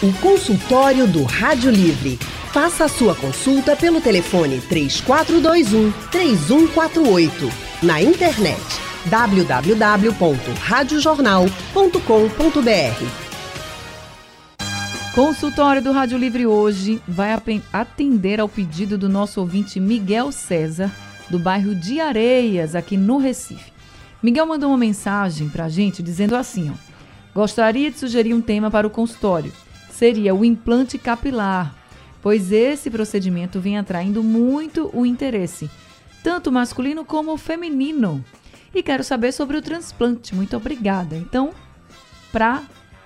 O consultório do Rádio Livre. Faça a sua consulta pelo telefone 3421 3148. Na internet www.radiojornal.com.br. Consultório do Rádio Livre hoje vai atender ao pedido do nosso ouvinte Miguel César, do bairro de Areias, aqui no Recife. Miguel mandou uma mensagem para a gente dizendo assim: ó, gostaria de sugerir um tema para o consultório. Seria o implante capilar, pois esse procedimento vem atraindo muito o interesse, tanto masculino como feminino. E quero saber sobre o transplante. Muito obrigada. Então, para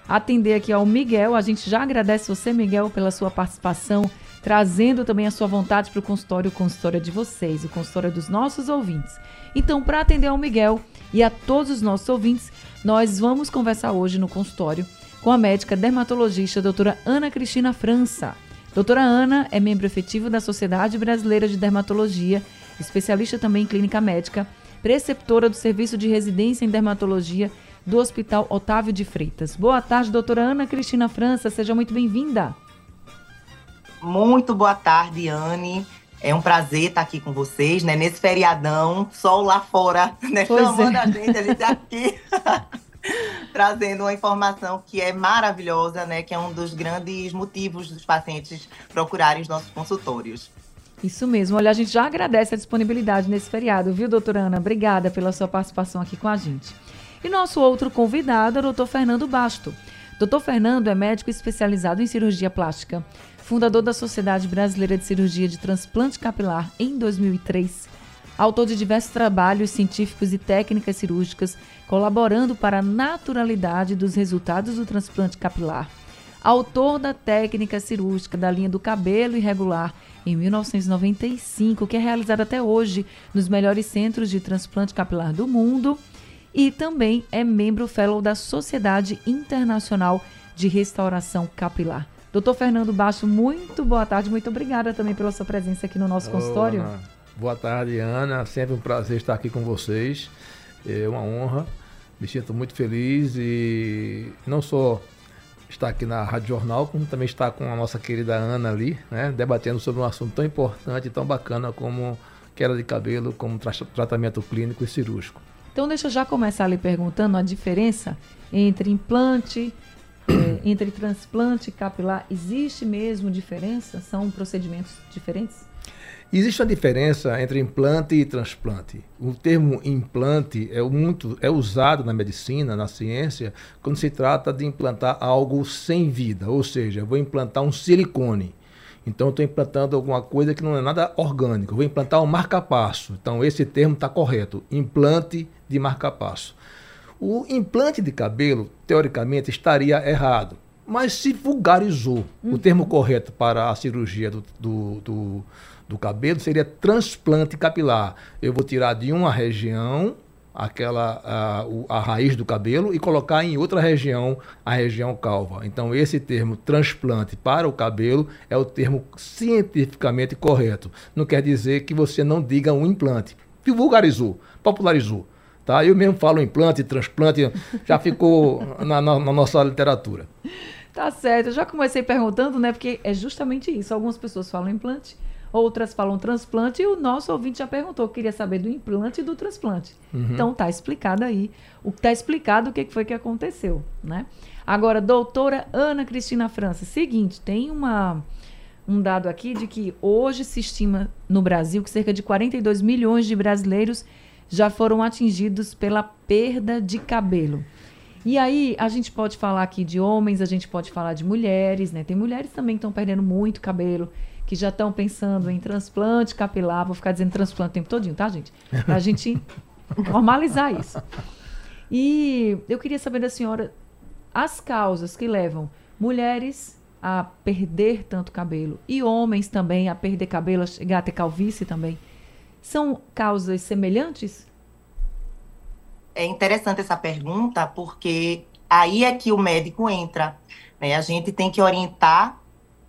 atender aqui ao Miguel, a gente já agradece você, Miguel, pela sua participação trazendo também a sua vontade para o consultório, o consultório de vocês, o consultório dos nossos ouvintes. Então, para atender ao Miguel e a todos os nossos ouvintes, nós vamos conversar hoje no consultório com a médica dermatologista doutora Ana Cristina França. Doutora Ana é membro efetivo da Sociedade Brasileira de Dermatologia, especialista também em clínica médica, preceptora do Serviço de Residência em Dermatologia do Hospital Otávio de Freitas. Boa tarde, doutora Ana Cristina França, seja muito bem-vinda. Muito boa tarde, Anne. É um prazer estar aqui com vocês, né? Nesse feriadão, sol lá fora, né? Pois Chamando é. a gente, a gente aqui. trazendo uma informação que é maravilhosa, né? Que é um dos grandes motivos dos pacientes procurarem os nossos consultórios. Isso mesmo. Olha, a gente já agradece a disponibilidade nesse feriado, viu, doutora Ana? Obrigada pela sua participação aqui com a gente. E nosso outro convidado é o doutor Fernando Basto. Doutor Fernando é médico especializado em cirurgia plástica fundador da Sociedade Brasileira de Cirurgia de Transplante Capilar em 2003, autor de diversos trabalhos científicos e técnicas cirúrgicas, colaborando para a naturalidade dos resultados do transplante capilar. Autor da técnica cirúrgica da linha do cabelo irregular em 1995, que é realizada até hoje nos melhores centros de transplante capilar do mundo, e também é membro fellow da Sociedade Internacional de Restauração Capilar. Doutor Fernando Baixo, muito boa tarde, muito obrigada também pela sua presença aqui no nosso consultório. Boa tarde, Ana. Sempre um prazer estar aqui com vocês. É uma honra. Me sinto muito feliz e não só estar aqui na Rádio Jornal, como também estar com a nossa querida Ana ali, né, debatendo sobre um assunto tão importante e tão bacana como queda de cabelo, como tra tratamento clínico e cirúrgico. Então deixa eu já começar ali perguntando a diferença entre implante, é, entre transplante capilar, existe mesmo diferença? São procedimentos diferentes? Existe uma diferença entre implante e transplante. O termo implante é, muito, é usado na medicina, na ciência, quando se trata de implantar algo sem vida, ou seja, eu vou implantar um silicone. Então, eu estou implantando alguma coisa que não é nada orgânico. Vou implantar um marca-passo. Então, esse termo está correto: implante de marca-passo. O implante de cabelo, teoricamente, estaria errado, mas se vulgarizou. Uhum. O termo correto para a cirurgia do, do, do, do cabelo seria transplante capilar. Eu vou tirar de uma região aquela a, a, raiz do cabelo e colocar em outra região a região calva. Então esse termo transplante para o cabelo é o termo cientificamente correto. Não quer dizer que você não diga um implante. Vulgarizou, popularizou. Tá? Eu mesmo falo implante, transplante, já ficou na, na, na nossa literatura. Tá certo, eu já comecei perguntando, né? Porque é justamente isso. Algumas pessoas falam implante, outras falam transplante, e o nosso ouvinte já perguntou, queria saber do implante e do transplante. Uhum. Então tá explicado aí, o tá explicado o que foi que aconteceu, né? Agora, doutora Ana Cristina França, seguinte, tem uma um dado aqui de que hoje se estima no Brasil que cerca de 42 milhões de brasileiros já foram atingidos pela perda de cabelo. E aí, a gente pode falar aqui de homens, a gente pode falar de mulheres, né? Tem mulheres também que estão perdendo muito cabelo, que já estão pensando em transplante capilar. Vou ficar dizendo transplante o tempo todinho, tá, gente? Pra gente normalizar isso. E eu queria saber da senhora as causas que levam mulheres a perder tanto cabelo e homens também a perder cabelo, a chegar a ter calvície também. São causas semelhantes? É interessante essa pergunta, porque aí é que o médico entra. Né? A gente tem que orientar,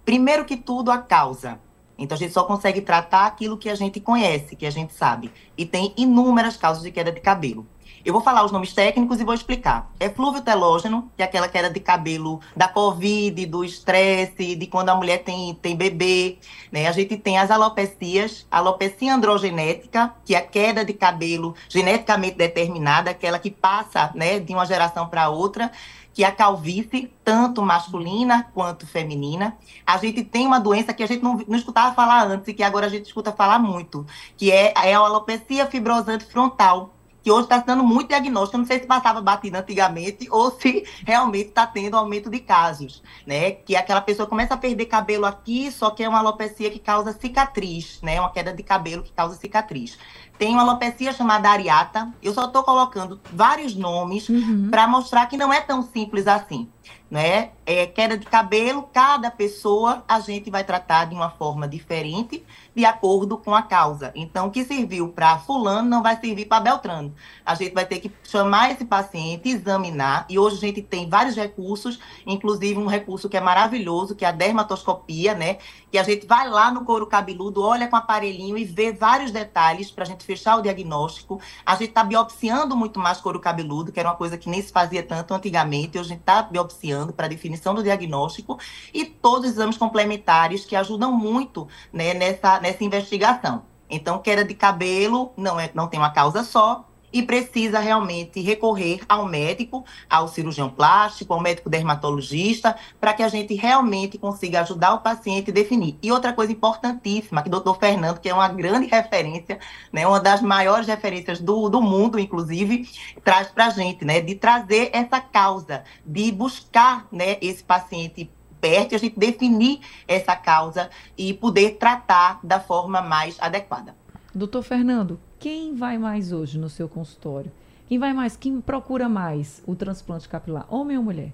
primeiro que tudo, a causa. Então, a gente só consegue tratar aquilo que a gente conhece, que a gente sabe. E tem inúmeras causas de queda de cabelo. Eu vou falar os nomes técnicos e vou explicar. É flúvio telógeno, que é aquela queda de cabelo da Covid, do estresse, de quando a mulher tem, tem bebê. Né? A gente tem as alopecias, alopecia androgenética, que é a queda de cabelo geneticamente determinada, aquela que passa né, de uma geração para outra que a calvície, tanto masculina quanto feminina. A gente tem uma doença que a gente não, não escutava falar antes e que agora a gente escuta falar muito, que é, é a alopecia fibrosante frontal, que hoje está dando muito diagnóstico. Não sei se passava batida antigamente ou se realmente está tendo aumento de casos, né? Que aquela pessoa começa a perder cabelo aqui, só que é uma alopecia que causa cicatriz, né? Uma queda de cabelo que causa cicatriz. Tem uma alopecia chamada areata. Eu só estou colocando vários nomes uhum. para mostrar que não é tão simples assim né? É, queda de cabelo, cada pessoa a gente vai tratar de uma forma diferente, de acordo com a causa. Então, o que serviu para fulano não vai servir para Beltrano. A gente vai ter que chamar esse paciente, examinar, e hoje a gente tem vários recursos, inclusive um recurso que é maravilhoso, que é a dermatoscopia, né? Que a gente vai lá no couro cabeludo, olha com aparelhinho e vê vários detalhes para a gente fechar o diagnóstico. A gente está biopsiando muito mais couro cabeludo, que era uma coisa que nem se fazia tanto antigamente, hoje a gente está biopsiando para definição do diagnóstico e todos os exames complementares que ajudam muito né, nessa, nessa investigação. Então, queda de cabelo não, é, não tem uma causa só, e precisa realmente recorrer ao médico, ao cirurgião plástico, ao médico dermatologista, para que a gente realmente consiga ajudar o paciente a definir. E outra coisa importantíssima, que o doutor Fernando, que é uma grande referência, né, uma das maiores referências do, do mundo, inclusive, traz para a gente, né, de trazer essa causa, de buscar né, esse paciente perto, a gente definir essa causa e poder tratar da forma mais adequada. Doutor Fernando, quem vai mais hoje no seu consultório? Quem vai mais? Quem procura mais o transplante capilar? Homem ou mulher?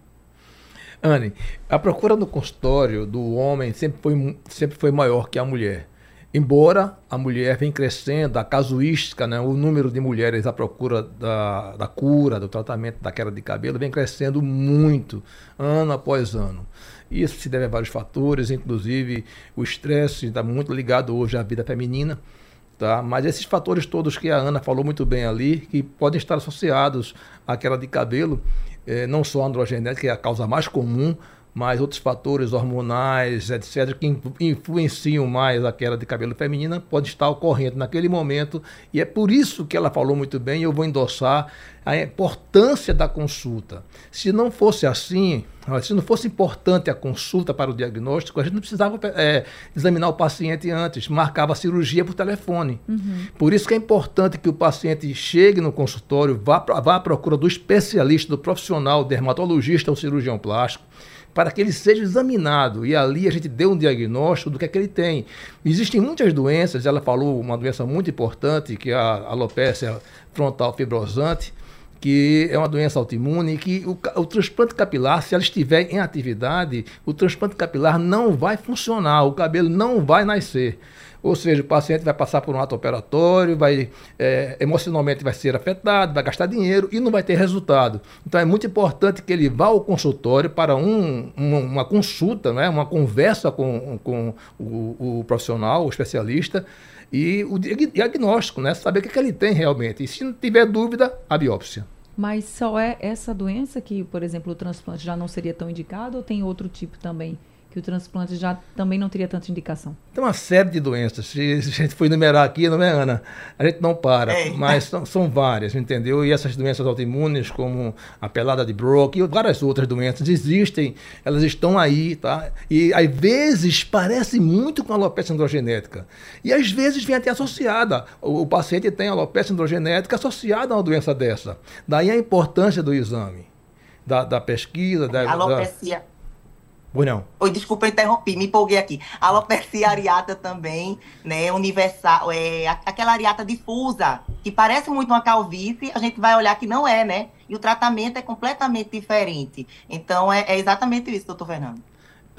Anne, a procura no consultório do homem sempre foi, sempre foi maior que a mulher. Embora a mulher vem crescendo, a casuística, né, o número de mulheres à procura da, da cura, do tratamento da queda de cabelo, vem crescendo muito, ano após ano. Isso se deve a vários fatores, inclusive o estresse está muito ligado hoje à vida feminina. Tá? Mas esses fatores todos que a Ana falou muito bem ali, que podem estar associados à queda de cabelo, eh, não só a androgenética, que é a causa mais comum, mas outros fatores hormonais, etc., que influenciam mais a queda de cabelo feminina, pode estar ocorrendo naquele momento. E é por isso que ela falou muito bem, e eu vou endossar a importância da consulta. Se não fosse assim, se não fosse importante a consulta para o diagnóstico, a gente não precisava é, examinar o paciente antes, marcava a cirurgia por telefone. Uhum. Por isso que é importante que o paciente chegue no consultório, vá, vá à procura do especialista, do profissional, dermatologista ou cirurgião plástico, para que ele seja examinado e ali a gente dê um diagnóstico do que é que ele tem. Existem muitas doenças, ela falou uma doença muito importante, que é a alopecia frontal fibrosante, que é uma doença autoimune que o, o, transplante capilar, se ela estiver em atividade, o transplante capilar não vai funcionar, o cabelo não vai nascer. Ou seja, o paciente vai passar por um ato operatório, vai é, emocionalmente vai ser afetado, vai gastar dinheiro e não vai ter resultado. Então é muito importante que ele vá ao consultório para um, uma, uma consulta, né, uma conversa com, com o, o profissional, o especialista, e o diagnóstico, né? Saber o que, é que ele tem realmente. E se não tiver dúvida, a biópsia. Mas só é essa doença que, por exemplo, o transplante já não seria tão indicado ou tem outro tipo também? Que o transplante já também não teria tanta indicação? Tem uma série de doenças. Se a gente for enumerar aqui, não é, Ana? A gente não para, é. mas são, são, várias, entendeu? E essas doenças autoimunes, como a pelada de Brock e várias outras doenças, existem, elas estão aí, tá? E às vezes parece muito com a alopecia androgenética. E às vezes vem até associada. O, o paciente tem alopecia androgenética associada a uma doença dessa. Daí a importância do exame. Da, da pesquisa, da, alopecia. Da, Pois não. Oi, desculpa, eu interrompi, me empolguei aqui. Alopecia areata também, né? Universal, é, aquela areata difusa, que parece muito uma calvície, a gente vai olhar que não é, né? E o tratamento é completamente diferente. Então, é, é exatamente isso, doutor Fernando.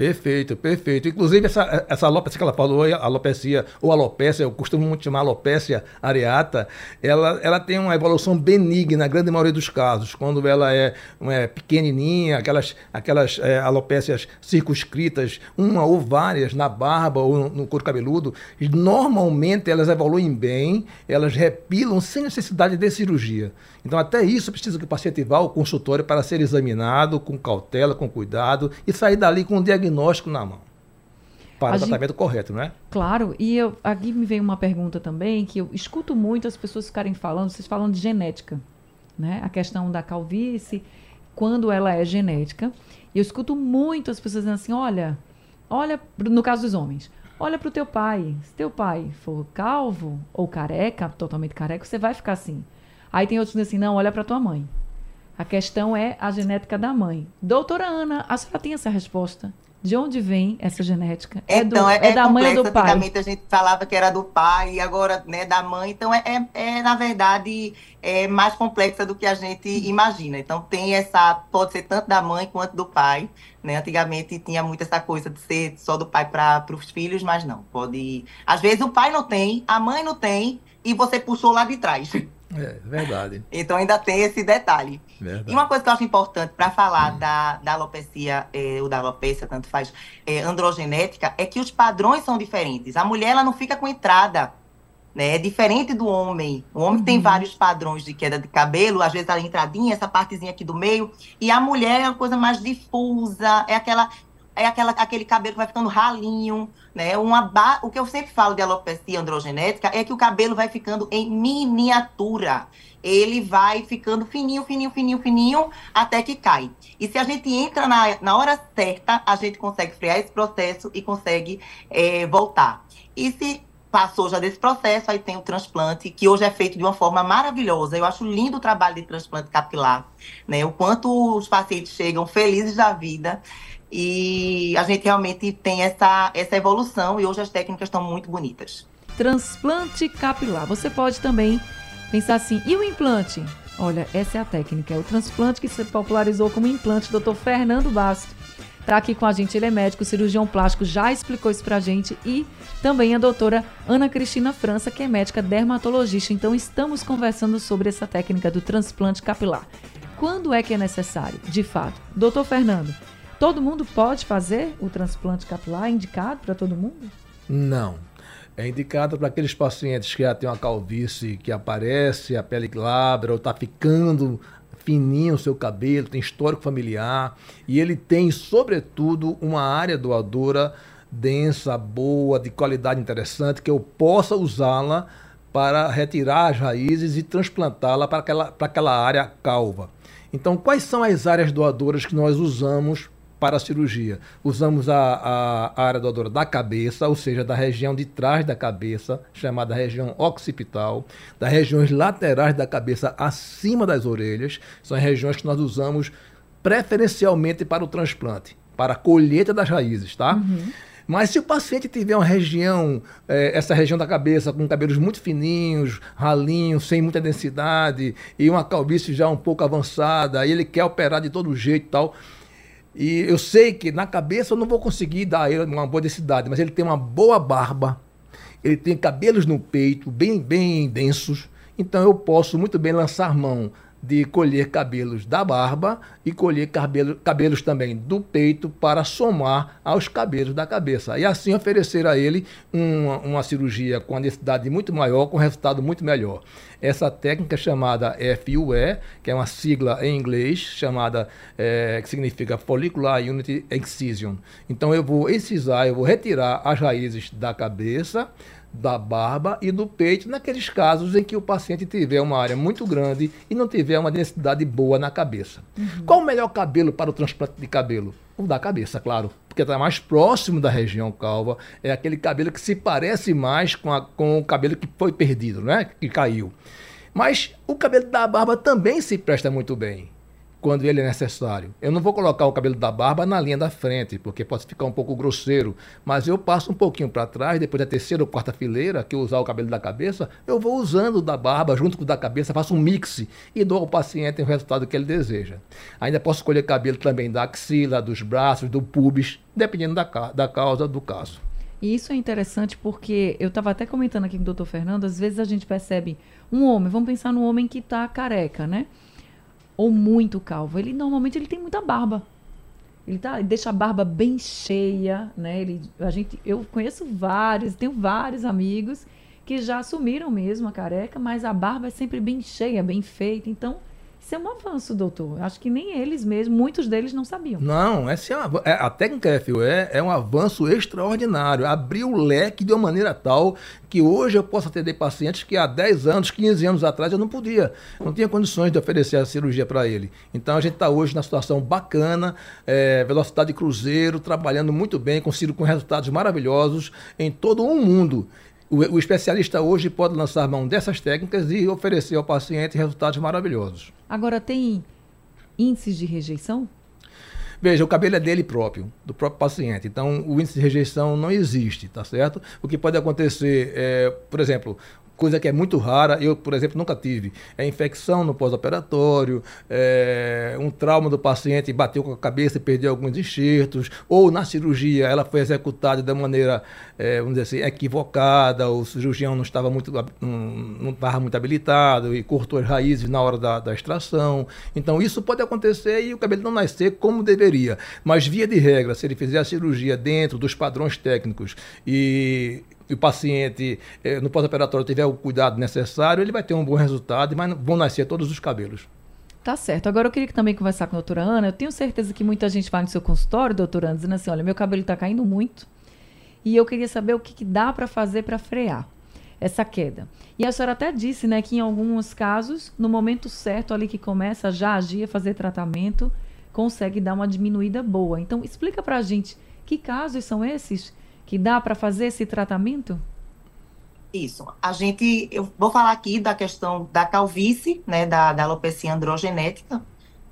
Perfeito, perfeito. Inclusive, essa, essa alopecia que ela falou, a alopecia ou alopecia, eu costumo muito chamar alopecia areata, ela, ela tem uma evolução benigna na grande maioria dos casos. Quando ela é, é pequenininha, aquelas, aquelas é, alopécias circunscritas, uma ou várias na barba ou no couro cabeludo, normalmente elas evoluem bem, elas repilam sem necessidade de cirurgia. Então, até isso precisa que o paciente vá ao consultório para ser examinado com cautela, com cuidado e sair dali com um diagnóstico na mão. Para o tratamento correto, não é? Claro, e eu, aqui me vem uma pergunta também que eu escuto muito as pessoas ficarem falando, vocês falam de genética, né? A questão da calvície, quando ela é genética. E eu escuto muito as pessoas dizendo assim: olha, olha, no caso dos homens, olha para o teu pai. Se teu pai for calvo ou careca, totalmente careca, você vai ficar assim. Aí tem outros que dizem assim, não, olha para tua mãe. A questão é a genética da mãe. Doutora Ana, a senhora tem essa resposta? De onde vem essa genética? É então, é, do, é, é da mãe ou do pai? Antigamente a gente falava que era do pai e agora né, da mãe. Então, é, é, é, na verdade, é mais complexa do que a gente imagina. Então, tem essa... Pode ser tanto da mãe quanto do pai. Né? Antigamente tinha muito essa coisa de ser só do pai para os filhos, mas não. Pode... Às vezes o pai não tem, a mãe não tem e você puxou lá de trás. É, verdade. então ainda tem esse detalhe. Verdade. E uma coisa que eu acho importante para falar hum. da, da alopecia, é, ou da alopecia, tanto faz, é, androgenética, é que os padrões são diferentes. A mulher ela não fica com entrada. Né? É diferente do homem. O homem uhum. tem vários padrões de queda de cabelo, às vezes a entradinha, essa partezinha aqui do meio. E a mulher é uma coisa mais difusa, é aquela é aquela, aquele cabelo que vai ficando ralinho, né? Uma ba... O que eu sempre falo de alopecia androgenética é que o cabelo vai ficando em miniatura. Ele vai ficando fininho, fininho, fininho, fininho, até que cai. E se a gente entra na, na hora certa, a gente consegue frear esse processo e consegue é, voltar. E se passou já desse processo, aí tem o transplante, que hoje é feito de uma forma maravilhosa. Eu acho lindo o trabalho de transplante capilar, né? O quanto os pacientes chegam felizes da vida e a gente realmente tem essa, essa evolução e hoje as técnicas estão muito bonitas. Transplante capilar. Você pode também pensar assim, e o implante? Olha, essa é a técnica, é o transplante que se popularizou como implante, Dr. Fernando Basto. Está aqui com a gente, ele é médico, cirurgião plástico, já explicou isso pra gente e também a doutora Ana Cristina França, que é médica dermatologista. Então estamos conversando sobre essa técnica do transplante capilar. Quando é que é necessário? De fato, doutor Fernando, Todo mundo pode fazer o transplante capilar? É indicado para todo mundo? Não. É indicado para aqueles pacientes que já têm uma calvície que aparece, a pele glabra, ou está ficando fininho o seu cabelo, tem histórico familiar, e ele tem, sobretudo, uma área doadora densa, boa, de qualidade interessante, que eu possa usá-la para retirar as raízes e transplantá-la para aquela, para aquela área calva. Então, quais são as áreas doadoras que nós usamos para a cirurgia. Usamos a, a, a área doadora da cabeça, ou seja, da região de trás da cabeça, chamada região occipital, das regiões laterais da cabeça acima das orelhas, são as regiões que nós usamos preferencialmente para o transplante, para a colheita das raízes, tá? Uhum. Mas se o paciente tiver uma região, é, essa região da cabeça com cabelos muito fininhos, ralinhos, sem muita densidade, e uma calvície já um pouco avançada, e ele quer operar de todo jeito e tal, e eu sei que na cabeça eu não vou conseguir dar ele uma boa densidade, mas ele tem uma boa barba, ele tem cabelos no peito bem, bem densos, então eu posso muito bem lançar mão de colher cabelos da barba e colher cabelo, cabelos também do peito para somar aos cabelos da cabeça. E assim oferecer a ele uma, uma cirurgia com a necessidade muito maior, com resultado muito melhor. Essa técnica chamada FUE, que é uma sigla em inglês, chamada, é, que significa Follicular Unity Excision. Então eu vou excisar, eu vou retirar as raízes da cabeça, da barba e do peito, naqueles casos em que o paciente tiver uma área muito grande e não tiver uma densidade boa na cabeça. Uhum. Qual o melhor cabelo para o transplante de cabelo? O da cabeça, claro, porque está mais próximo da região calva, é aquele cabelo que se parece mais com, a, com o cabelo que foi perdido, né? que caiu. Mas o cabelo da barba também se presta muito bem quando ele é necessário. Eu não vou colocar o cabelo da barba na linha da frente, porque pode ficar um pouco grosseiro, mas eu passo um pouquinho para trás, depois da terceira ou quarta fileira, que eu usar o cabelo da cabeça, eu vou usando o da barba junto com o da cabeça, faço um mix e dou ao paciente o resultado que ele deseja. Ainda posso escolher cabelo também da axila, dos braços, do pubis, dependendo da, da causa do caso. E isso é interessante porque eu estava até comentando aqui com o doutor Fernando, às vezes a gente percebe um homem, vamos pensar no homem que está careca, né? Ou muito calvo. Ele normalmente ele tem muita barba. Ele, tá, deixa a barba bem cheia, né? Ele, a gente, eu conheço vários, tenho vários amigos que já assumiram mesmo a careca, mas a barba é sempre bem cheia, bem feita. Então, isso é um avanço, doutor. Acho que nem eles mesmos, muitos deles não sabiam. Não, essa é uma, é, a técnica FUE é um avanço extraordinário. Abriu o leque de uma maneira tal que hoje eu posso atender pacientes que há 10 anos, 15 anos atrás eu não podia. Não tinha condições de oferecer a cirurgia para ele. Então a gente está hoje na situação bacana, é, velocidade cruzeiro, trabalhando muito bem, consigo com resultados maravilhosos em todo o mundo. O, o especialista hoje pode lançar mão dessas técnicas e oferecer ao paciente resultados maravilhosos. Agora, tem índices de rejeição? Veja, o cabelo é dele próprio, do próprio paciente. Então, o índice de rejeição não existe, tá certo? O que pode acontecer é, por exemplo, coisa que é muito rara, eu, por exemplo, nunca tive. É infecção no pós-operatório, é um trauma do paciente bateu com a cabeça e perdeu alguns enxertos, ou na cirurgia ela foi executada de maneira, é, vamos dizer assim, equivocada, o cirurgião não estava muito, não estava muito habilitado e cortou as raízes na hora da, da extração. Então isso pode acontecer e o cabelo não nascer como deveria. Mas via de regra, se ele fizer a cirurgia dentro dos padrões técnicos e e o paciente eh, no pós-operatório tiver o cuidado necessário, ele vai ter um bom resultado, mas vão nascer todos os cabelos. Tá certo. Agora eu queria também conversar com a doutora Ana. Eu tenho certeza que muita gente vai no seu consultório, doutora Ana, dizendo assim: olha, meu cabelo está caindo muito e eu queria saber o que, que dá para fazer para frear essa queda. E a senhora até disse né, que em alguns casos, no momento certo ali que começa já agir, fazer tratamento, consegue dar uma diminuída boa. Então, explica para a gente que casos são esses que dá para fazer esse tratamento? Isso. A gente, eu vou falar aqui da questão da calvície, né, da, da alopecia androgenética,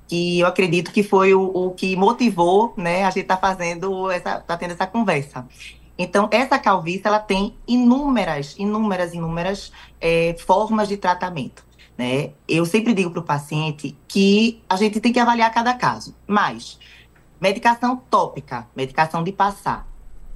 que eu acredito que foi o, o que motivou, né, a gente tá fazendo essa, tá tendo essa conversa. Então, essa calvície, ela tem inúmeras, inúmeras, inúmeras é, formas de tratamento. Né? Eu sempre digo para o paciente que a gente tem que avaliar cada caso, mas medicação tópica, medicação de passar,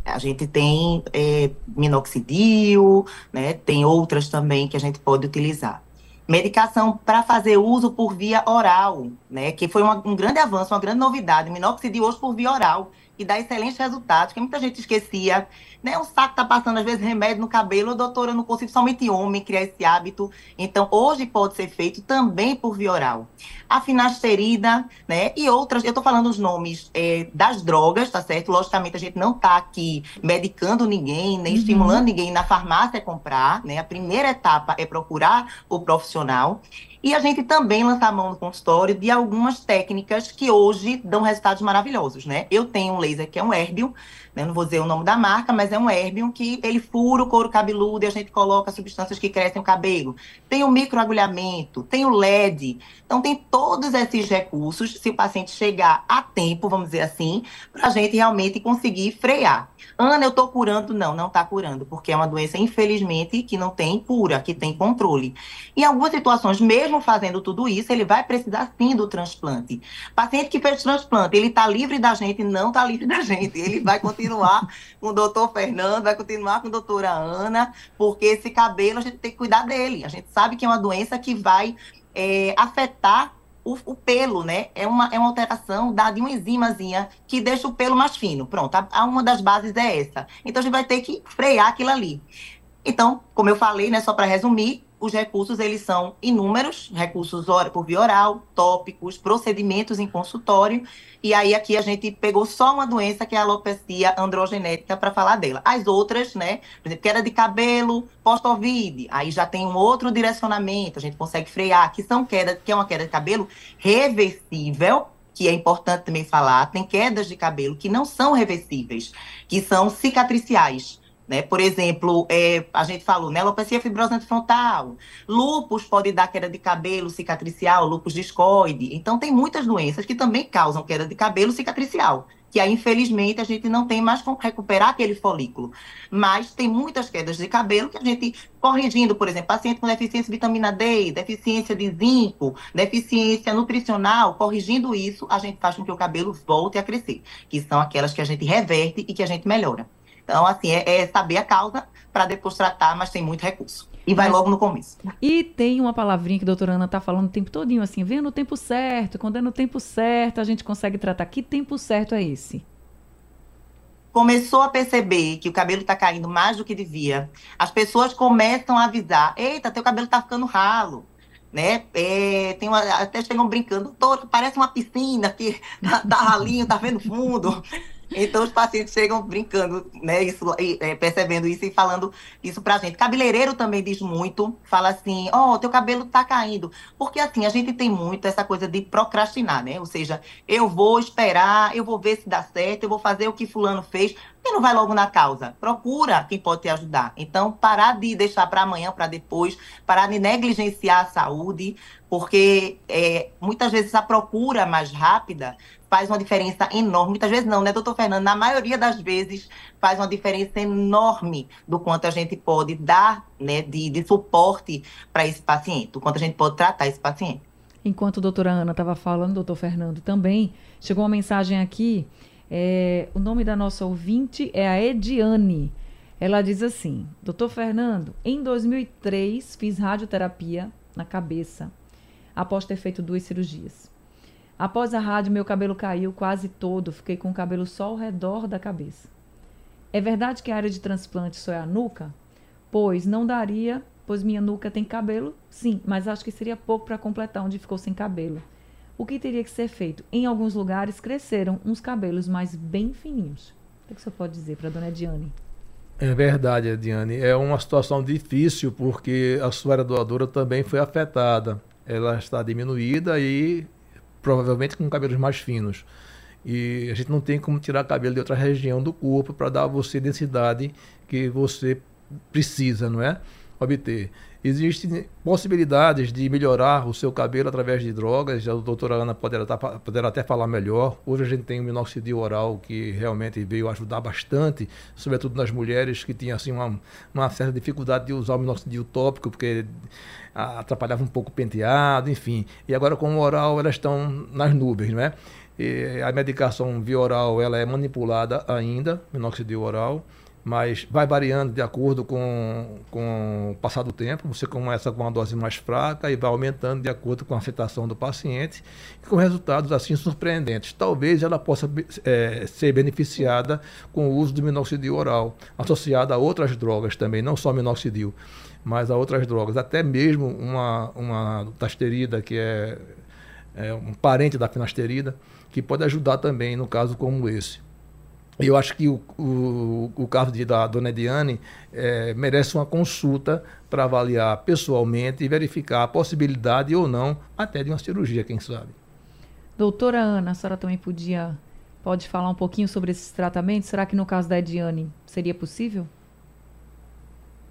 a gente tem é, minoxidil, né? Tem outras também que a gente pode utilizar. Medicação para fazer uso por via oral, né? Que foi uma, um grande avanço, uma grande novidade. Minoxidil hoje por via oral e dá excelentes resultados, que muita gente esquecia. Né? Um saco tá passando, às vezes, remédio no cabelo, doutora, eu não consigo somente homem criar esse hábito. Então, hoje pode ser feito também por via oral. A finasterida, né? E outras, eu tô falando os nomes é, das drogas, tá certo? Logicamente, a gente não tá aqui medicando ninguém, nem uhum. estimulando ninguém na farmácia a comprar, né? A primeira etapa é procurar o profissional. E a gente também lança a mão no consultório de algumas técnicas que hoje dão resultados maravilhosos, né? Eu tenho um laser que é um Erbium, né? não vou dizer o nome da marca, mas é um Erbium que ele fura o couro cabeludo e a gente coloca substâncias que crescem o cabelo. Tem o microagulhamento, tem o LED. Então tem todos esses recursos, se o paciente chegar a tempo, vamos dizer assim, para a gente realmente conseguir frear. Ana, eu estou curando? Não, não está curando, porque é uma doença, infelizmente, que não tem cura, que tem controle. Em algumas situações, mesmo fazendo tudo isso, ele vai precisar sim do transplante. Paciente que fez transplante, ele está livre da gente? Não está livre da gente. Ele vai continuar com o doutor Fernando, vai continuar com a doutora Ana, porque esse cabelo a gente tem que cuidar dele. A gente sabe que é uma doença que vai é, afetar o, o, pelo, né? É uma, é uma alteração da, de uma enzimazinha que deixa o pelo mais fino. Pronto, a, a, uma das bases é essa. Então a gente vai ter que frear aquilo ali. Então, como eu falei, né, só para resumir, os recursos eles são inúmeros, recursos por via oral, tópicos, procedimentos em consultório, e aí aqui a gente pegou só uma doença que é a alopecia androgenética para falar dela. As outras, né, por exemplo, queda de cabelo pós-Covid, aí já tem um outro direcionamento, a gente consegue frear, que são queda, que é uma queda de cabelo reversível, que é importante também falar, tem quedas de cabelo que não são reversíveis, que são cicatriciais Né? Por exemplo, é, a gente falou, né, alopecia fibrosante frontal, lupus pode dar queda de cabelo cicatricial, lupus discoide. Então, tem muitas doenças que também causam queda de cabelo cicatricial, que aí, infelizmente, a gente não tem mais como recuperar aquele folículo. Mas tem muitas quedas de cabelo que a gente, corrigindo, por exemplo, paciente com deficiência de vitamina D, deficiência de zinco, deficiência nutricional, corrigindo isso, a gente faz com que o cabelo volte a crescer, que são aquelas que a gente reverte e que a gente melhora. Então, assim, é, é saber a causa para depois tratar, mas tem muito recurso. E vai mas, logo no começo. E tem uma palavrinha que a doutora Ana está falando o tempo todinho, assim, venha no tempo certo, quando é no tempo certo, a gente consegue tratar. Que tempo certo é esse? Começou a perceber que o cabelo está caindo mais do que devia. As pessoas começam a avisar, eita, teu cabelo está ficando ralo né? É, tem uma, até chegam brincando, parece uma piscina que tá, tá ralinho, tá vendo fundo. Então os pacientes chegam brincando, né, isso, é, percebendo isso e falando isso pra gente. Cabeleireiro também diz muito, fala assim, ó, oh, teu cabelo tá caindo. Porque assim, a gente tem muito essa coisa de procrastinar, né? Ou seja, eu vou esperar, eu vou ver se dá certo, eu vou fazer o que fulano fez, e não vai logo na causa. Procura quem pode te ajudar. Então, parar de deixar para amanhã, para depois, parar de negligenciar a saúde, porque é, muitas vezes a procura mais rápida faz uma diferença enorme. Muitas vezes não, né, doutor Fernando? Na maioria das vezes faz uma diferença enorme do quanto a gente pode dar né, de, de suporte para esse paciente, do quanto a gente pode tratar esse paciente. Enquanto a doutora Ana estava falando, doutor Fernando também, chegou uma mensagem aqui. É, o nome da nossa ouvinte é a Ediane. Ela diz assim: Doutor Fernando, em 2003 fiz radioterapia na cabeça, após ter feito duas cirurgias. Após a rádio, meu cabelo caiu quase todo, fiquei com o cabelo só ao redor da cabeça. É verdade que a área de transplante só é a nuca? Pois não daria, pois minha nuca tem cabelo, sim, mas acho que seria pouco para completar onde ficou sem cabelo. O que teria que ser feito? Em alguns lugares cresceram uns cabelos mais bem fininhos. O que você pode dizer para dona Ediane? É verdade, Ediane. É uma situação difícil porque a sua doadora também foi afetada. Ela está diminuída e provavelmente com cabelos mais finos. E a gente não tem como tirar cabelo de outra região do corpo para dar a você densidade que você precisa, não é? Obter. Existem possibilidades de melhorar o seu cabelo através de drogas, a doutora Ana poderá, até falar melhor. Hoje a gente tem o minoxidil oral que realmente veio ajudar bastante, sobretudo nas mulheres que tinham assim, uma, uma certa dificuldade de usar o minoxidil tópico, porque atrapalhava um pouco o penteado, enfim. E agora com o oral elas estão nas nuvens, não é? E a medicação via oral ela é manipulada ainda, minoxidil oral mas vai variando de acordo com, com o passar do tempo. Você começa com uma dose mais fraca e vai aumentando de acordo com a afetação do paciente, com resultados assim surpreendentes. Talvez ela possa é, ser beneficiada com o uso do minoxidil oral, associado a outras drogas também, não só minoxidil, mas a outras drogas. Até mesmo uma, uma tasterida, que é, é um parente da finasterida, que pode ajudar também no caso como esse. Eu acho que o, o, o caso de, da dona Ediane é, merece uma consulta para avaliar pessoalmente e verificar a possibilidade ou não até de uma cirurgia, quem sabe. Doutora Ana, a senhora também podia pode falar um pouquinho sobre esses tratamentos? Será que no caso da Ediane seria possível?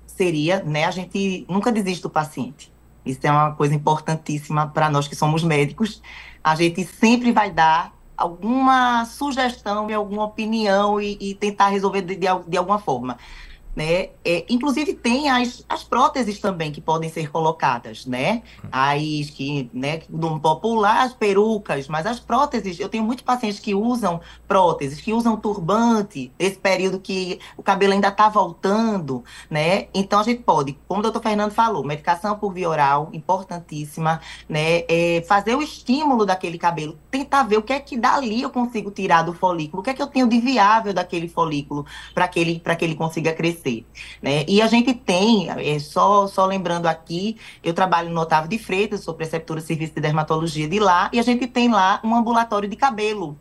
Seria, né? A gente nunca desiste do paciente. Isso é uma coisa importantíssima para nós que somos médicos. A gente sempre vai dar alguma sugestão e alguma opinião e, e tentar resolver de, de, de alguma forma né? É, inclusive tem as, as próteses também que podem ser colocadas, né? As que, né, no popular, as perucas, mas as próteses, eu tenho muitos pacientes que usam próteses, que usam turbante, esse período que o cabelo ainda está voltando, né? Então a gente pode, como o doutor Fernando falou, medicação por via oral, importantíssima, né? É fazer o estímulo daquele cabelo, tentar ver o que é que dali eu consigo tirar do folículo, o que é que eu tenho de viável daquele folículo para que que ele consiga crescer acontecer. Né? E a gente tem, é, só, só lembrando aqui, eu trabalho no Otávio de Freitas, sou preceptora de serviço de dermatologia de lá, e a gente tem lá um ambulatório de cabelo,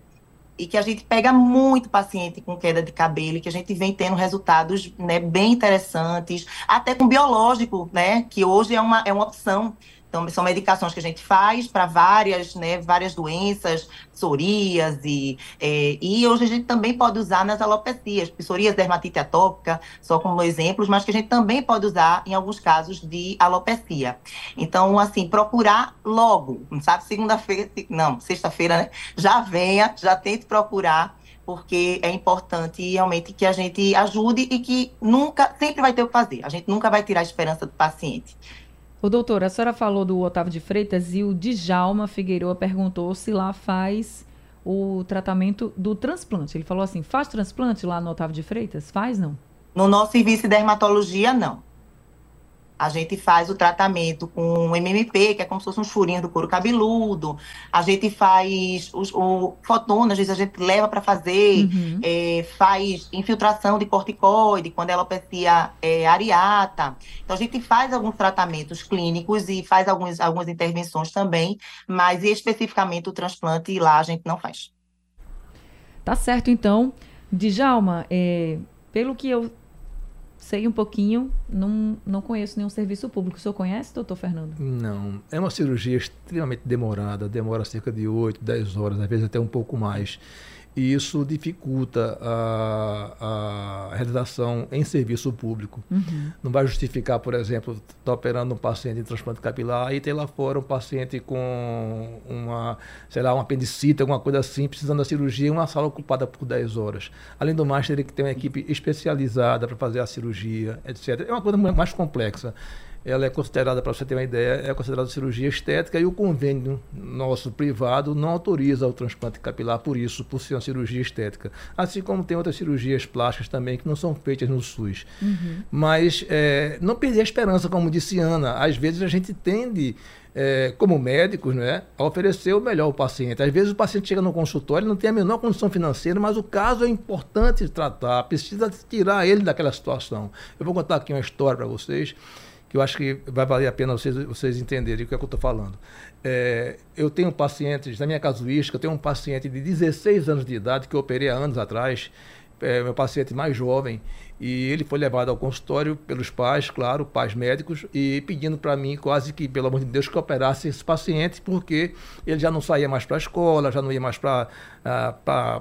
e que a gente pega muito paciente com queda de cabelo, e que a gente vem tendo resultados né, bem interessantes, até com biológico, né, que hoje é uma, é uma opção Então, são medicações que a gente faz para várias, né, várias doenças, psoríase, é, e hoje a gente também pode usar nas alopecias, psoríase, dermatite atópica, só como exemplos, mas que a gente também pode usar em alguns casos de alopecia. Então, assim, procurar logo, sabe, segunda-feira, não, sexta-feira, né, já venha, já tente procurar porque é importante realmente que a gente ajude e que nunca, sempre vai ter o que fazer. A gente nunca vai tirar a esperança do paciente. O doutor, a senhora falou do Otávio de Freitas e o Djalma Figueiredo perguntou se lá faz o tratamento do transplante. Ele falou assim: faz transplante lá no Otávio de Freitas? Faz, não? No nosso serviço de dermatologia, não a gente faz o tratamento com MMP, que é como se fosse um furinho do couro cabeludo. A gente faz os, o fotona, às vezes a gente leva para fazer, uhum. é, faz infiltração de corticoide, quando a alopecia é areata. Então, a gente faz alguns tratamentos clínicos e faz alguns, algumas intervenções também, mas especificamente o transplante lá a gente não faz. Tá certo, então. Djalma, é, pelo que eu sei um pouquinho, não, não conheço nenhum serviço público. O senhor conhece, doutor Fernando? Não. É uma cirurgia extremamente demorada, demora cerca de 8, 10 horas, às vezes até um pouco mais e isso dificulta a, a realização em serviço público. Uhum. Não vai justificar, por exemplo, estar tá operando um paciente em transplante capilar e ter lá fora um paciente com uma, sei lá, uma apendicite, alguma coisa assim, precisando da cirurgia, uma sala ocupada por 10 horas. Além do mais, teria que ter uma equipe especializada para fazer a cirurgia, etc. É uma coisa mais complexa ela é considerada, para você ter uma ideia, é considerada cirurgia estética e o convênio nosso privado não autoriza o transplante capilar por isso, por ser uma cirurgia estética. Assim como tem outras cirurgias plásticas também que não são feitas no SUS. Uhum. Mas é, não perder a esperança, como disse Ana, às vezes a gente tende é, como médicos, né, a oferecer o melhor ao paciente. Às vezes o paciente chega no consultório, não tem a menor condição financeira, mas o caso é importante tratar, precisa tirar ele daquela situação. Eu vou contar aqui uma história para vocês que eu acho que vai valer a pena vocês, vocês entenderem o que é que eu estou falando. É, eu tenho pacientes, na minha casuística, eu tenho um paciente de 16 anos de idade que eu operei há anos atrás, é, meu paciente mais jovem, e ele foi levado ao consultório pelos pais, claro, pais médicos, e pedindo para mim, quase que, pelo amor de Deus, que operasse esse paciente, porque ele já não saía mais para a escola, já não ia mais para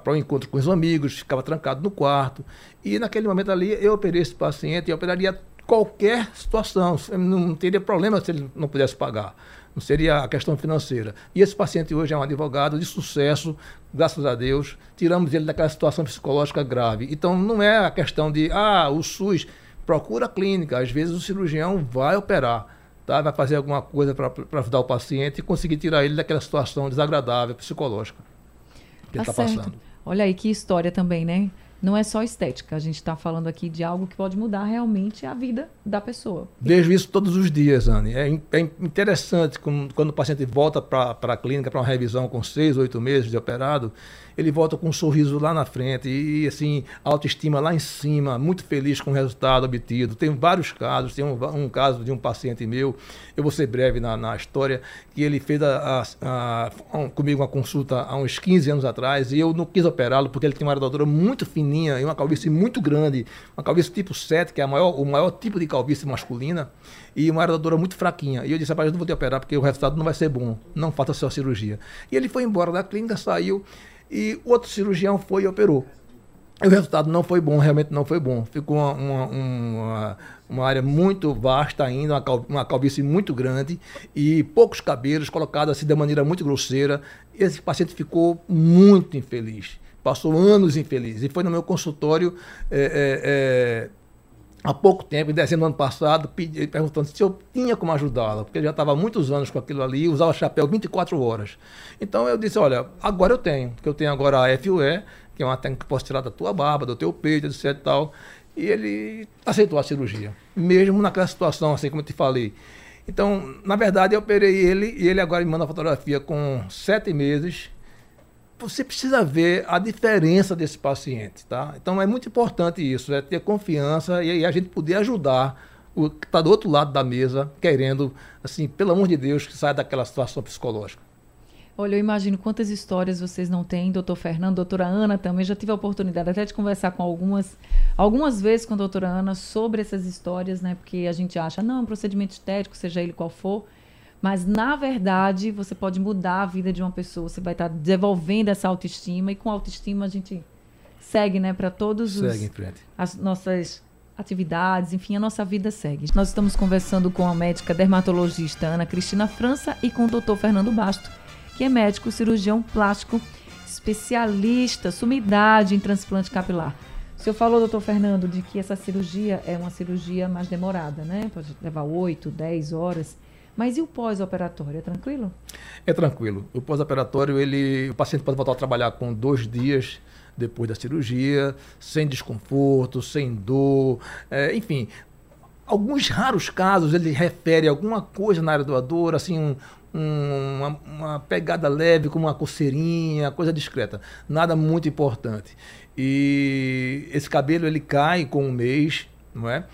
o encontro com os amigos, ficava trancado no quarto. E naquele momento ali, eu operei esse paciente e operaria qualquer situação. Não teria problema se ele não pudesse pagar. Não seria a questão financeira. E esse paciente hoje é um advogado de sucesso, graças a Deus. Tiramos ele daquela situação psicológica grave. Então, não é a questão de, ah, o SUS procura a clínica. Às vezes o cirurgião vai operar. Tá? Vai fazer alguma coisa para ajudar o paciente e conseguir tirar ele daquela situação desagradável psicológica que tá ele está passando. Olha aí que história também, né? Não é só estética. A gente está falando aqui de algo que pode mudar realmente a vida da pessoa. Vejo isso todos os dias, Anne. É, é interessante quando, quando o paciente volta para a clínica para uma revisão com seis, oito meses de operado, ele volta com um sorriso lá na frente e, assim, autoestima lá em cima, muito feliz com o resultado obtido. Tem vários casos, tem um, um caso de um paciente meu, eu vou ser breve na, na história, que ele fez a, a, a, um, comigo uma consulta há uns 15 anos atrás e eu não quis operá-lo porque ele tem uma arredadura muito fininha e uma calvície muito grande, uma calvície tipo 7, que é maior, o maior tipo de calvície masculina, e uma arredadura muito fraquinha. E eu disse, rapaz, eu não vou te operar porque o resultado não vai ser bom, não falta só cirurgia. E ele foi embora da clínica, saiu, e outro cirurgião foi e operou. E o resultado não foi bom, realmente não foi bom. Ficou uma, uma, uma, uma área muito vasta ainda, uma, cal, uma calvície muito grande e poucos cabelos colocados assim de maneira muito grosseira. Esse paciente ficou muito infeliz. Passou anos infeliz. E foi no meu consultório é, é, é, há pouco tempo, em dezembro do ano passado, pedi, perguntando se eu tinha como ajudá-la, porque ele já estava há muitos anos com aquilo ali, usava chapéu 24 horas. Então eu disse, olha, agora eu tenho, porque eu tenho agora a FUE, que é uma técnica que posso tirar da tua barba, do teu peito, etc e tal. E ele aceitou a cirurgia, mesmo naquela situação, assim como eu te falei. Então, na verdade, eu operei ele e ele agora me manda a fotografia com sete meses você precisa ver a diferença desse paciente, tá? Então é muito importante isso, é ter confiança e, e a gente poder ajudar o que está do outro lado da mesa, querendo, assim, pelo amor de Deus, que saia daquela situação psicológica. Olha, eu imagino quantas histórias vocês não têm, doutor Fernando, doutora Ana também. Já tive a oportunidade até de conversar com algumas, algumas vezes com a doutora Ana sobre essas histórias, né? Porque a gente acha, não, é um procedimento estético, seja ele qual for, Mas, na verdade, você pode mudar a vida de uma pessoa. Você vai estar desenvolvendo essa autoestima. E com autoestima a gente segue, né? Para todos os... Segue em frente. As nossas atividades, enfim, a nossa vida segue. Nós estamos conversando com a médica dermatologista Ana Cristina França e com o doutor Fernando Basto, que é médico cirurgião plástico especialista, sumidade em transplante capilar. O senhor falou, doutor Fernando, de que essa cirurgia é uma cirurgia mais demorada, né? Pode levar 8, 10 horas. Mas e o pós-operatório? É tranquilo? É tranquilo. O pós-operatório, ele, o paciente pode voltar a trabalhar com dois dias depois da cirurgia, sem desconforto, sem dor, é, enfim. Alguns raros casos ele refere alguma coisa na área do dor, assim, um, um, uma, uma, pegada leve, como uma coceirinha, coisa discreta. Nada muito importante. E esse cabelo ele cai com um mês, não é?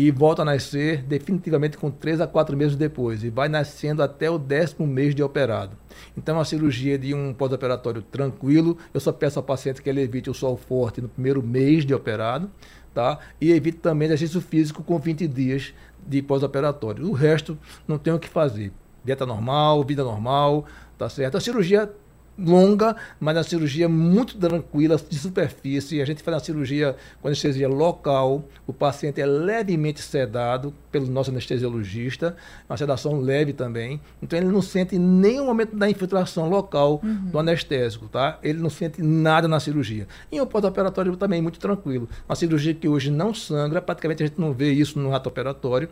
E volta a nascer definitivamente com três a quatro meses depois. E vai nascendo até o décimo mês de operado. Então, a cirurgia de um pós-operatório tranquilo, eu só peço ao paciente que ele evite o sol forte no primeiro mês de operado, tá? E evite também exercício físico com 20 dias de pós-operatório. O resto não tem o que fazer dieta normal, vida normal, tá certo? A cirurgia longa, mas a cirurgia muito tranquila, de superfície. A gente faz a cirurgia com anestesia local, o paciente é levemente sedado pelo nosso anestesiologista, uma sedação leve também. Então ele não sente nenhum momento da infiltração local uhum. do anestésico, tá? Ele não sente nada na cirurgia. E o pós-operatório também muito tranquilo. Uma cirurgia que hoje não sangra, praticamente a gente não vê isso no rato operatório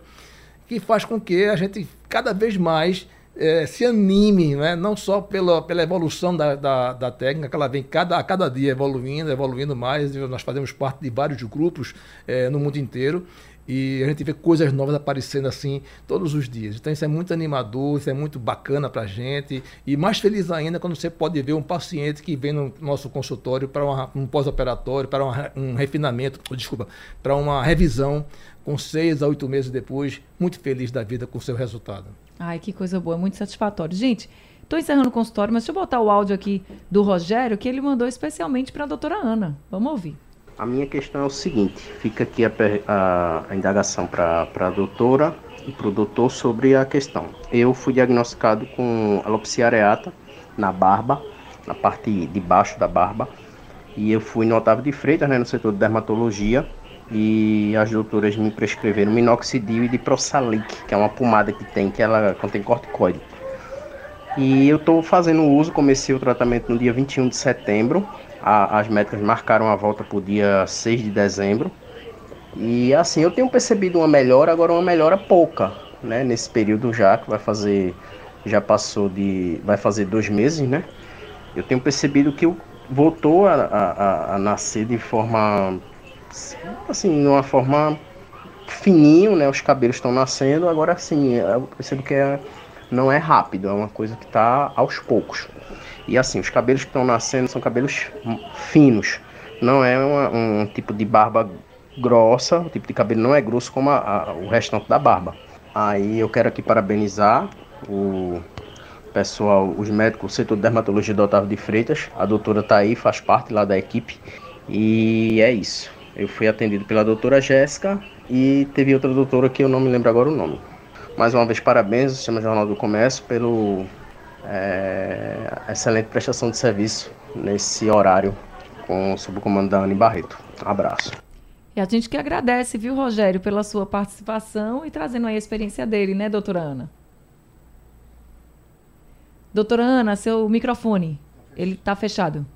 que faz com que a gente cada vez mais é, se anime, né? não só pela, pela evolução da, da, da, técnica, que ela vem cada, a cada dia evoluindo, evoluindo mais. Nós fazemos parte de vários grupos é, no mundo inteiro e a gente vê coisas novas aparecendo assim todos os dias. Então isso é muito animador, isso é muito bacana para a gente e mais feliz ainda quando você pode ver um paciente que vem no nosso consultório para um pós-operatório, para um, um refinamento, desculpa, para uma revisão com seis a oito meses depois, muito feliz da vida com o seu resultado. Ai, que coisa boa, muito satisfatório. Gente, estou encerrando o consultório, mas deixa eu botar o áudio aqui do Rogério, que ele mandou especialmente para a doutora Ana. Vamos ouvir. A minha questão é o seguinte: fica aqui a, a, a indagação para a doutora e para o doutor sobre a questão. Eu fui diagnosticado com alopecia areata na barba, na parte de baixo da barba, e eu fui no Otávio de Freitas, né, no setor de dermatologia, e as doutoras me prescreveram minoxidil e diprosalic, que é uma pomada que tem, que ela contém corticoide. E eu estou fazendo uso, comecei o tratamento no dia 21 de setembro, a, as médicas marcaram a volta para o dia 6 de dezembro. E assim, eu tenho percebido uma melhora, agora uma melhora pouca, né? Nesse período já, que vai fazer, já passou de, vai fazer dois meses, né? Eu tenho percebido que voltou a, a, a nascer de forma assim, de uma forma fininho, né? Os cabelos estão nascendo, agora assim, eu percebo que é, não é rápido, é uma coisa que está aos poucos. E assim, os cabelos que estão nascendo são cabelos finos, não é uma, um tipo de barba grossa, o tipo de cabelo não é grosso como a, a, o restante da barba. Aí eu quero aqui parabenizar o pessoal, os médicos, o setor de dermatologia do Otávio de Freitas, a doutora tá aí, faz parte lá da equipe, e é isso. Eu fui atendido pela doutora Jéssica e teve outra doutora que eu não me lembro agora o nome. Mais uma vez, parabéns ao Sistema Jornal do Comércio pelo é, excelente prestação de serviço nesse horário com sob o comando da Anne Barreto. Abraço. E a gente que agradece, viu, Rogério, pela sua participação e trazendo aí a experiência dele, né, doutora Ana? Doutora Ana, seu microfone, ele está fechado.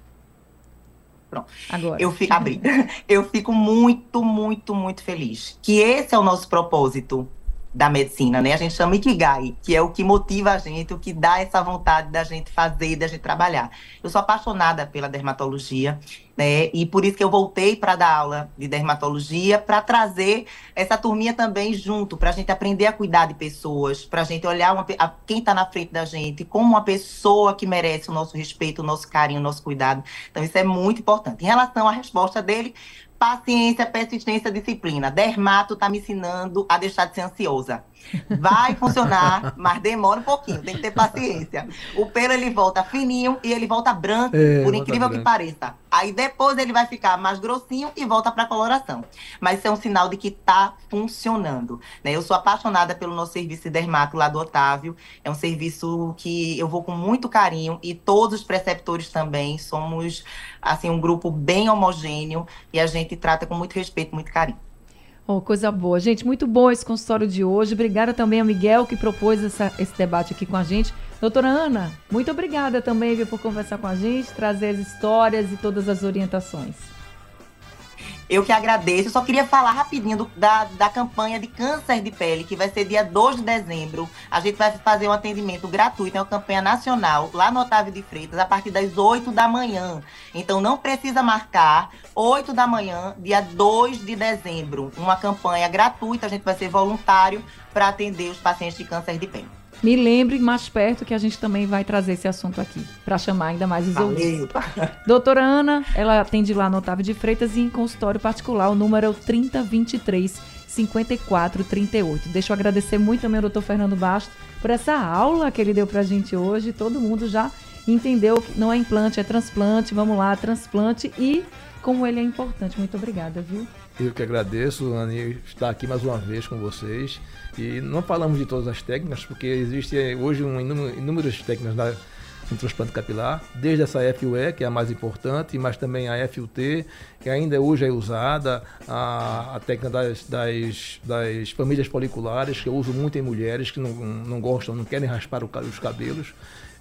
Pronto. Agora. Eu fico, abri. eu fico muito, muito, muito feliz. Que esse é o nosso propósito da medicina, né? A gente chama Ikigai, que é o que motiva a gente, o que dá essa vontade da gente fazer, da gente trabalhar. Eu sou apaixonada pela dermatologia, né? E por isso que eu voltei para dar aula de dermatologia, para trazer essa turminha também junto, para a gente aprender a cuidar de pessoas, para a gente olhar uma, a, quem está na frente da gente como uma pessoa que merece o nosso respeito, o nosso carinho, o nosso cuidado. Então isso é muito importante. Em relação à resposta dele, paciência, persistência, disciplina. Dermato está me ensinando a deixar de ser ansiosa. Vai funcionar, mas demora um pouquinho, tem que ter paciência. O pelo ele volta fininho e ele volta branco, é, por incrível que pareça. Aí depois ele vai ficar mais grossinho e volta para coloração. Mas isso é um sinal de que está funcionando. Né? Eu sou apaixonada pelo nosso serviço de dermato lá do Otávio. É um serviço que eu vou com muito carinho e todos os preceptores também. Somos assim um grupo bem homogêneo e a gente trata com muito respeito, muito carinho. Oh, coisa boa. Gente, muito bom esse consultório de hoje. Obrigada também ao Miguel que propôs essa, esse debate aqui com a gente. Doutora Ana, muito obrigada também viu, por conversar com a gente, trazer as histórias e todas as orientações. Eu que agradeço. Eu só queria falar rapidinho do, da, da campanha de câncer de pele, que vai ser dia 2 de dezembro. A gente vai fazer um atendimento gratuito, é uma campanha nacional, lá no Otávio de Freitas, a partir das 8 da manhã. Então não precisa marcar. 8 da manhã, dia 2 de dezembro. Uma campanha gratuita, a gente vai ser voluntário para atender os pacientes de câncer de pele. Me lembre mais perto que a gente também vai trazer esse assunto aqui, para chamar ainda mais os ouvintes. Doutora Ana, ela atende lá no Otávio de Freitas e em consultório particular, o número é o 3023 5438. Deixa eu agradecer muito também ao doutor Fernando Basto por essa aula que ele deu para a gente hoje. Todo mundo já entendeu que não é implante, é transplante. Vamos lá, transplante e como ele é importante. Muito obrigada, viu? Eu que agradeço, Ani, estar aqui mais uma vez com vocês. E não falamos de todas as técnicas, porque existe hoje um inúmero, inúmeras técnicas na, no transplante capilar, desde essa FUE, que é a mais importante, mas também a FUT, que ainda hoje é usada, a, a técnica das, das, das, famílias foliculares, que eu uso muito em mulheres que não, não gostam, não querem raspar o, os cabelos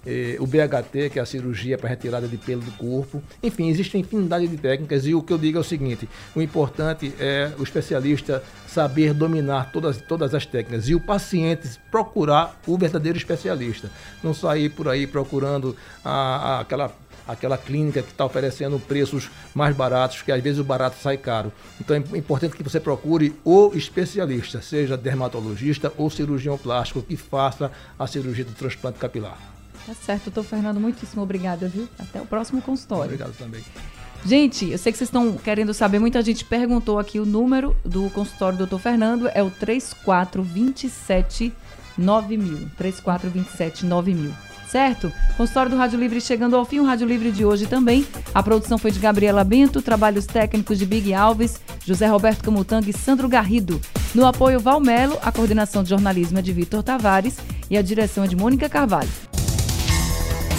eh, o BHT, que é a cirurgia para retirada de pelo do corpo. Enfim, existem infinidade de técnicas e o que eu digo é o seguinte: o importante é o especialista saber dominar todas, todas as técnicas e o paciente procurar o verdadeiro especialista. Não sair por aí procurando a, a, aquela aquela clínica que está oferecendo preços mais baratos, que às vezes o barato sai caro. Então é importante que você procure o especialista, seja dermatologista ou cirurgião plástico, que faça a cirurgia do transplante capilar. Tá certo, doutor Fernando, muitíssimo obrigada, viu? Até o próximo consultório. Obrigado também. Gente, eu sei que vocês estão querendo saber, muita gente perguntou aqui o número do consultório do doutor Fernando, é o 3427 9000. 3427 9000. Certo? Consultório do Rádio Livre chegando ao fim, o Rádio Livre de hoje também. A produção foi de Gabriela Bento, trabalhos técnicos de Big Alves, José Roberto Camutanga e Sandro Garrido. No apoio Valmelo, a coordenação de jornalismo é de Vitor Tavares e a direção é de Mônica Carvalho.